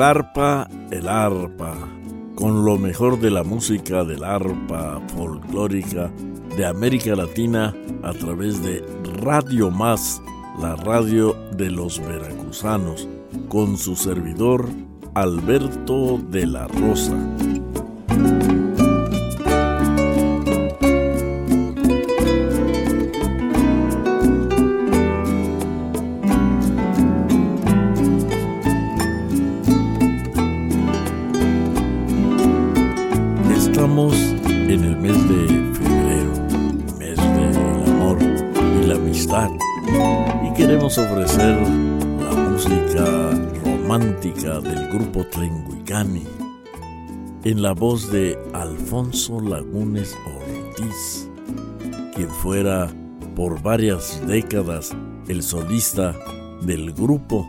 Zarpa el arpa, con lo mejor de la música del arpa folclórica de América Latina a través de Radio Más, la radio de los veracruzanos, con su servidor Alberto de la Rosa. Música romántica del grupo Tlenguicani en la voz de Alfonso Lagunes Ortiz, quien fuera por varias décadas el solista del grupo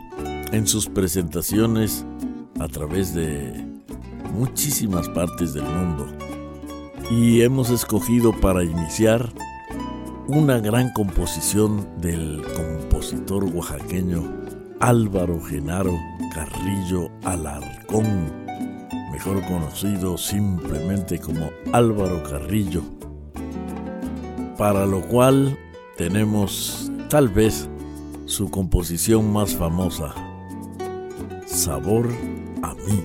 en sus presentaciones a través de muchísimas partes del mundo. Y hemos escogido para iniciar una gran composición del compositor oaxaqueño Álvaro Genaro Carrillo Alarcón, mejor conocido simplemente como Álvaro Carrillo, para lo cual tenemos tal vez su composición más famosa, Sabor a mí.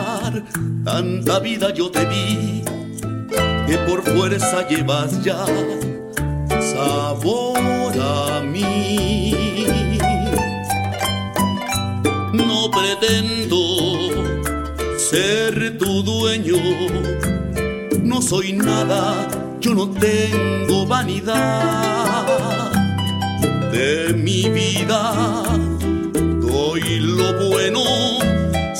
Tanta vida yo te vi que por fuerza llevas ya sabor a mí. No pretendo ser tu dueño, no soy nada, yo no tengo vanidad de mi vida doy lo bueno.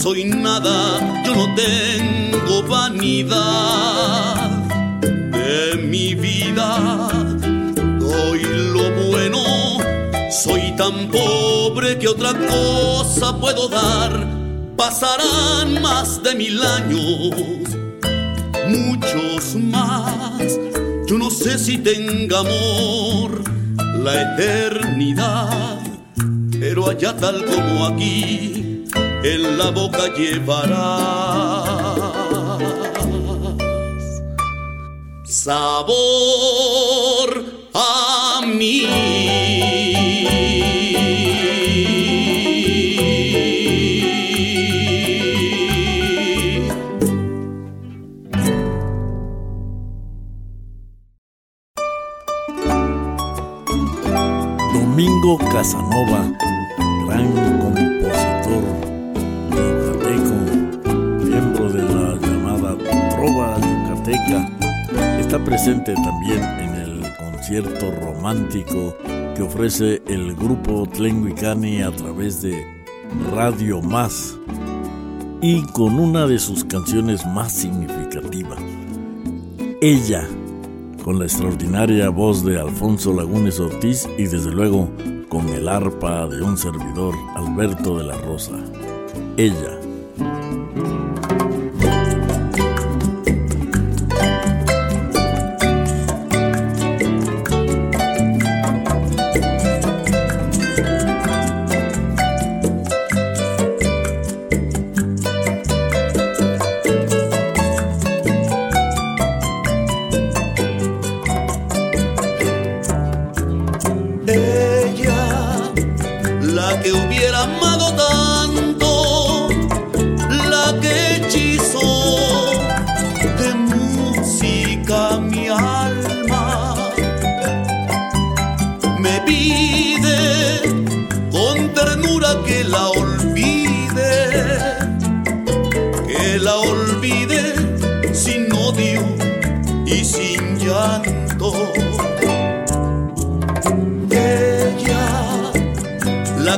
Soy nada, yo no tengo vanidad de mi vida. Doy lo bueno, soy tan pobre que otra cosa puedo dar, pasarán más de mil años, muchos más. Yo no sé si tenga amor la eternidad, pero allá tal como aquí, en la boca llevarás sabor a mí. Domingo Casanova, Está presente también en el concierto romántico que ofrece el grupo Tlenguicani a través de Radio Más y con una de sus canciones más significativas, Ella con la extraordinaria voz de Alfonso Lagunes Ortiz y desde luego con el arpa de un servidor, Alberto de la Rosa. Ella.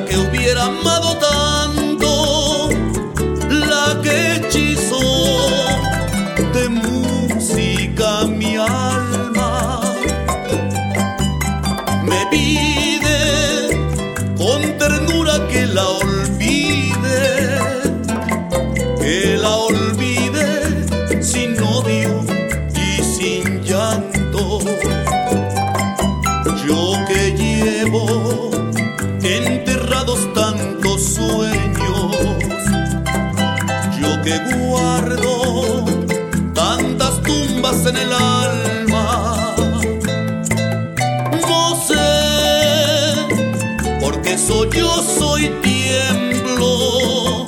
que hubiera más. el alma. No sé, porque soy yo, soy tiemblo.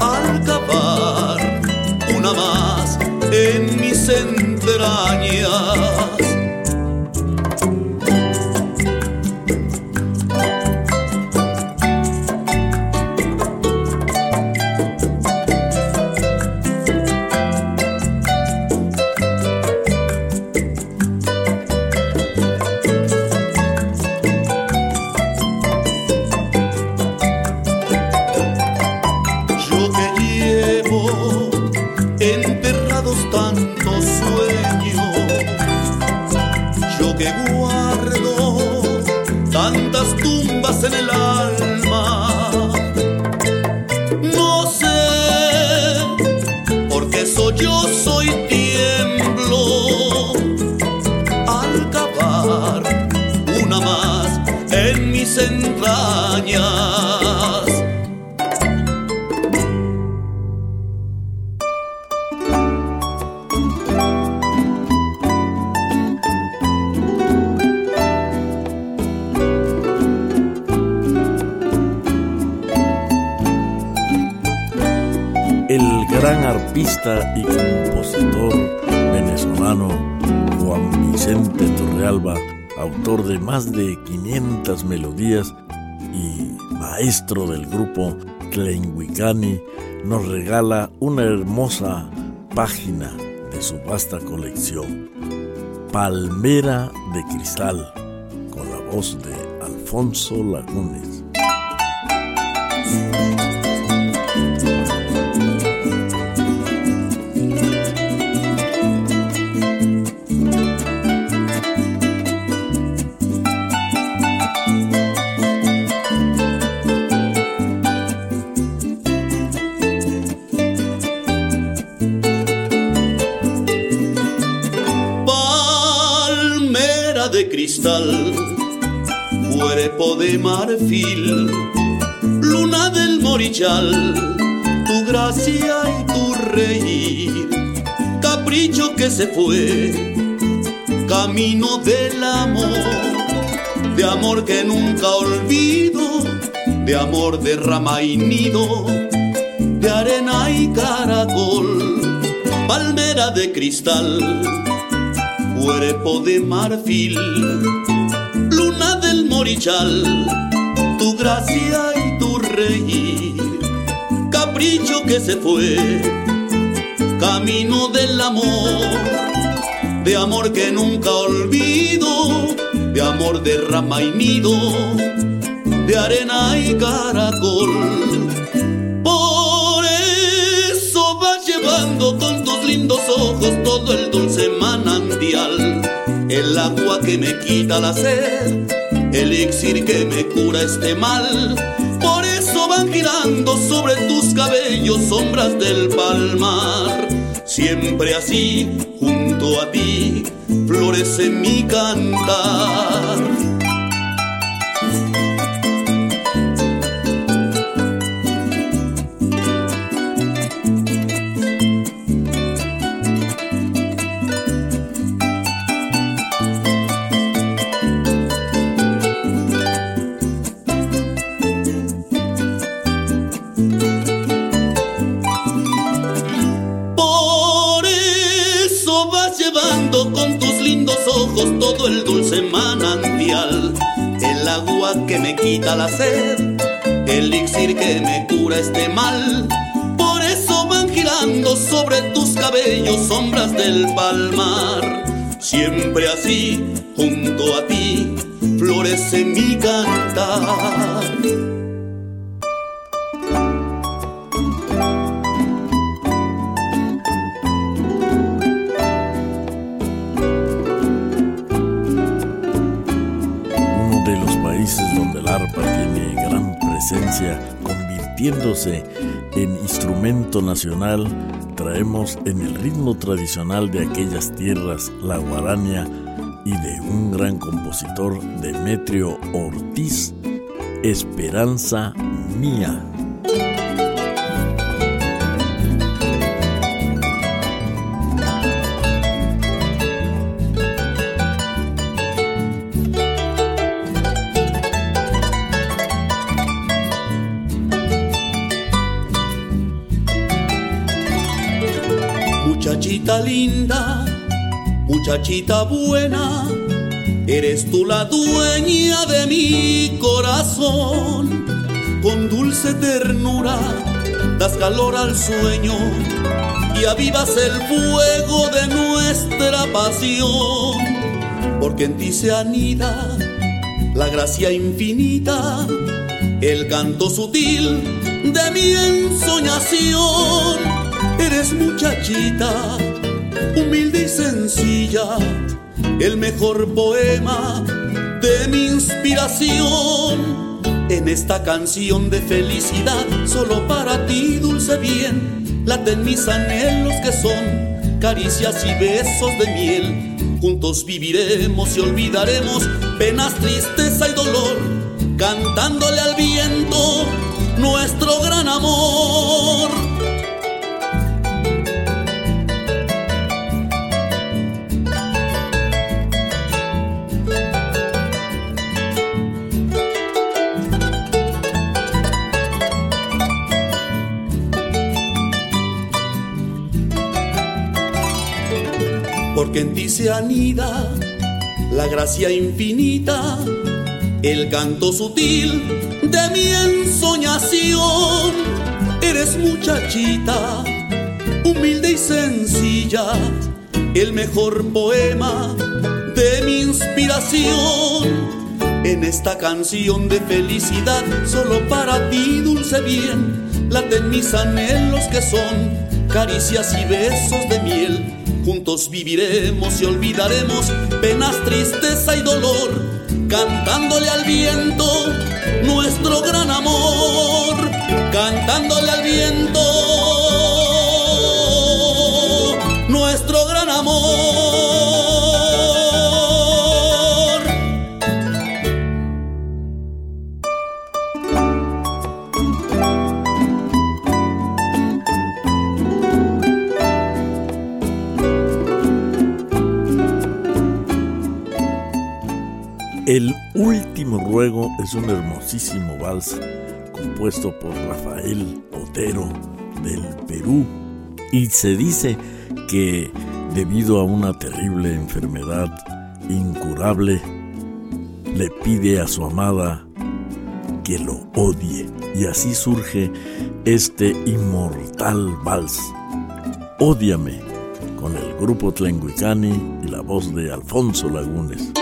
Al acabar una más en mis entrañas. Y 500 melodías y maestro del grupo Tlenguicani, nos regala una hermosa página de su vasta colección, Palmera de Cristal, con la voz de Alfonso Lagunes. Cristal, cuerpo de marfil, luna del morichal, tu gracia y tu reír, capricho que se fue, camino del amor, de amor que nunca olvido, de amor de rama y nido, de arena y caracol, palmera de cristal cuerpo de marfil, luna del morichal, tu gracia y tu reír, capricho que se fue, camino del amor, de amor que nunca olvido, de amor de rama y nido, de arena y caracol. Por eso vas llevando con tus lindos ojos todo el el agua que me quita la sed, el elixir que me cura este mal. Por eso van girando sobre tus cabellos sombras del palmar. Siempre así, junto a ti, florece mi cantar. Quita la sed, el elixir que me cura este mal. Por eso van girando sobre tus cabellos sombras del palmar. Siempre así, junto a ti, florece mi cantar. Convirtiéndose en instrumento nacional, traemos en el ritmo tradicional de aquellas tierras la guarania y de un gran compositor Demetrio Ortiz, Esperanza Mía. Linda, muchachita buena, eres tú la dueña de mi corazón. Con dulce ternura das calor al sueño y avivas el fuego de nuestra pasión. Porque en ti se anida la gracia infinita, el canto sutil de mi ensoñación. Eres muchachita humilde y sencilla, el mejor poema de mi inspiración. En esta canción de felicidad, solo para ti, dulce bien, laten mis anhelos que son caricias y besos de miel. Juntos viviremos y olvidaremos penas, tristeza y dolor, cantándole al viento nuestro gran amor. Porque en ti se anida la gracia infinita, el canto sutil de mi ensoñación. Eres muchachita, humilde y sencilla, el mejor poema de mi inspiración. En esta canción de felicidad, solo para ti, dulce bien, laten mis anhelos que son caricias y besos de miel Juntos viviremos y olvidaremos penas, tristeza y dolor, cantándole al viento nuestro gran amor, cantándole al viento nuestro gran amor. El último ruego es un hermosísimo vals compuesto por Rafael Otero del Perú y se dice que debido a una terrible enfermedad incurable le pide a su amada que lo odie y así surge este inmortal vals. Ódiame con el grupo Tlenguicani y la voz de Alfonso Lagunes.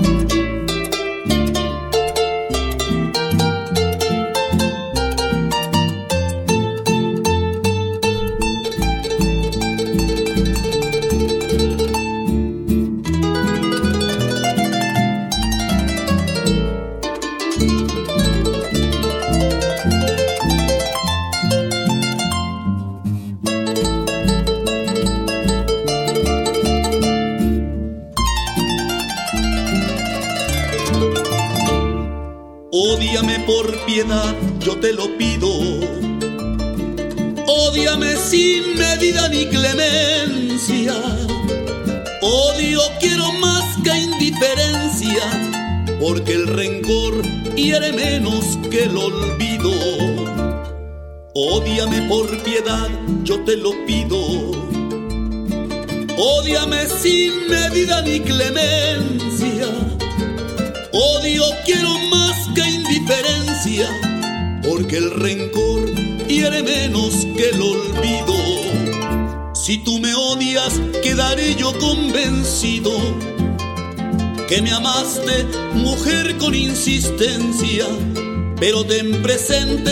Thank you. Te lo pido. Ódiame sin medida ni clemencia. Odio quiero más que indiferencia, porque el rencor hiere menos que el olvido. Ódiame por piedad, yo te lo pido. Ódiame sin medida ni clemencia. Odio quiero más que indiferencia porque el rencor hiere menos que el olvido. Si tú me odias, quedaré yo convencido que me amaste, mujer con insistencia, pero ten presente,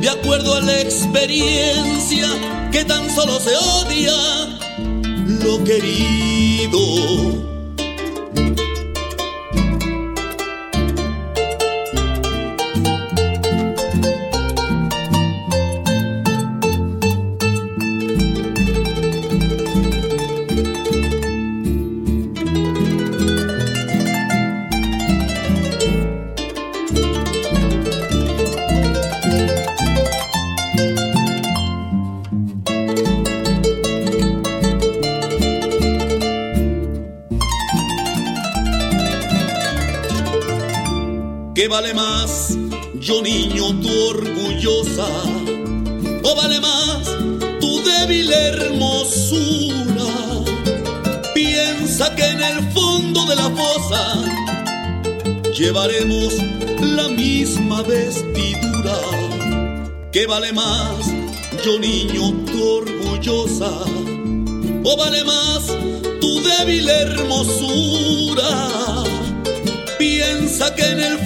de acuerdo a la experiencia, que tan solo se odia lo querido. Vale más, yo niño, tu orgullosa? ¿O vale más tu débil hermosura? Piensa que en el fondo de la fosa llevaremos la misma vestidura. ¿Qué vale más, yo niño, tu orgullosa? ¿O vale más tu débil hermosura? Piensa que en el fondo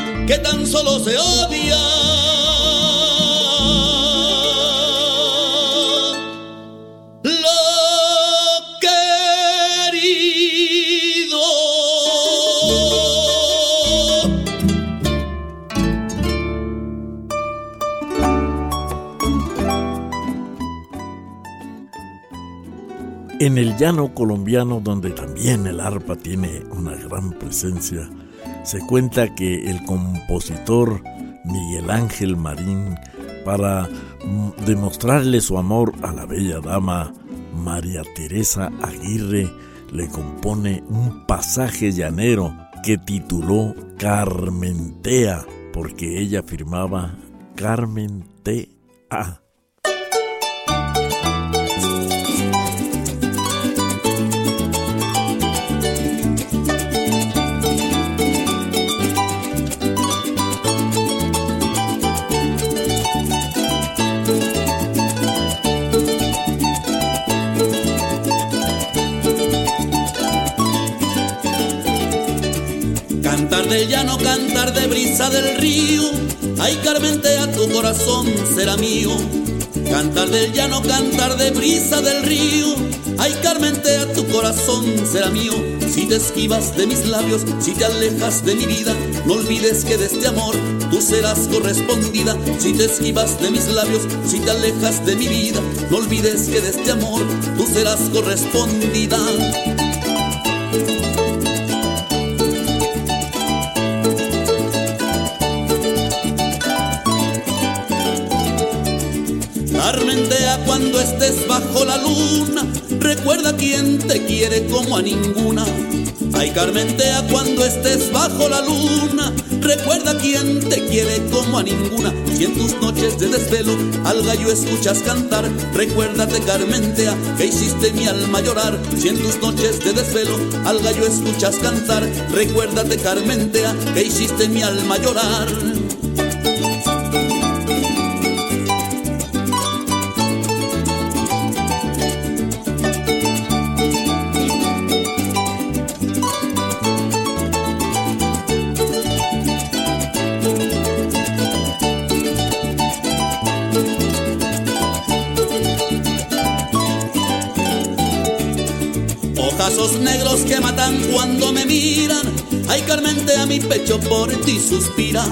que tan solo se odia. En el llano colombiano, donde también el arpa tiene una gran presencia, se cuenta que el compositor Miguel Ángel Marín, para demostrarle su amor a la bella dama María Teresa Aguirre, le compone un pasaje llanero que tituló Carmentea, porque ella firmaba Carmen T.A. de llano, cantar de brisa del río. Ay, Carmentea, tu corazón será mío. Cantar del llano, cantar de brisa del río. Ay, Carmentea, tu corazón será mío. Si te esquivas de mis labios, si te alejas de mi vida, no olvides que de este amor tú serás correspondida. Si te esquivas de mis labios, si te alejas de mi vida, no olvides que de este amor tú serás correspondida. Bajo la luna, recuerda quien te quiere como a ninguna. Ay, Carmentea cuando estés bajo la luna, recuerda quien te quiere como a ninguna. Si en tus noches de desvelo al gallo escuchas cantar, recuérdate Carmentea que hiciste mi alma llorar. Si en tus noches de desvelo al gallo escuchas cantar, recuérdate Carmentea que hiciste mi alma llorar. Negros que matan cuando me miran. Ay, Carmente a mi pecho por ti suspira.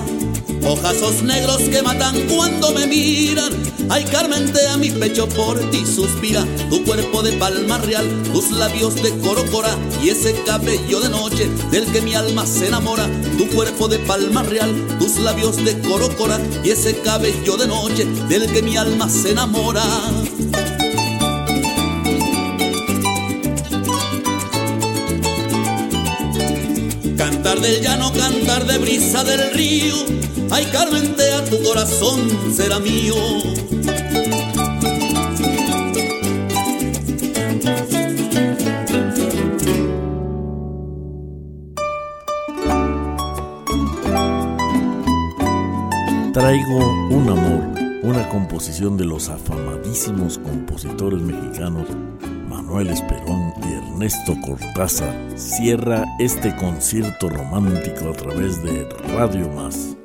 Ojazos negros que matan cuando me miran. Ay, Carmente a mi pecho por ti suspira. Tu cuerpo de palma real, tus labios de corocora y ese cabello de noche del que mi alma se enamora. Tu cuerpo de palma real, tus labios de corocora y ese cabello de noche del que mi alma se enamora. Del llano, cantar de brisa del río. Ay, Carmentea, tu corazón será mío. Traigo un amor, una composición de los afamadísimos compositores mexicanos Manuel Esperón y Ernesto Cortázar cierra este concierto romántico a través de Radio Más.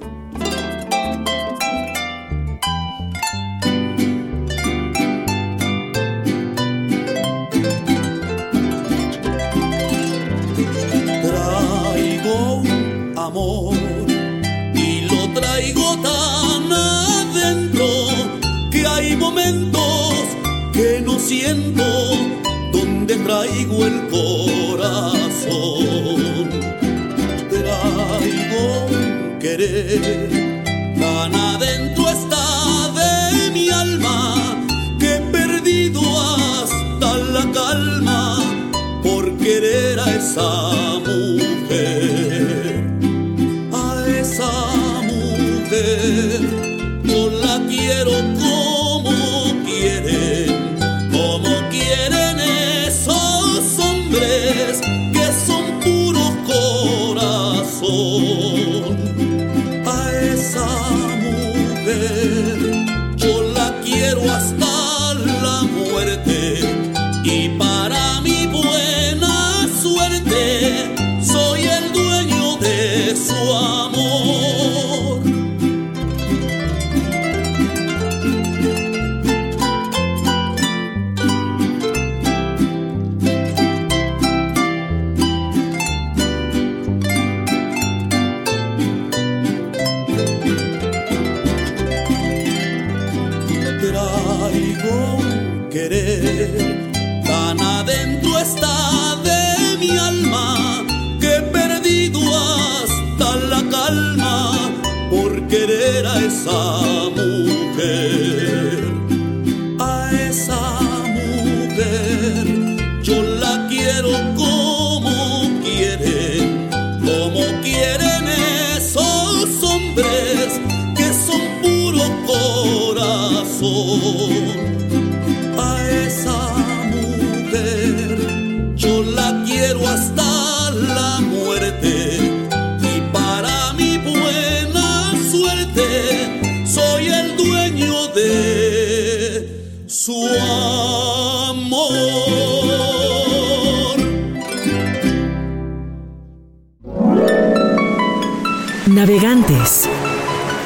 La calma por querer a esa mujer.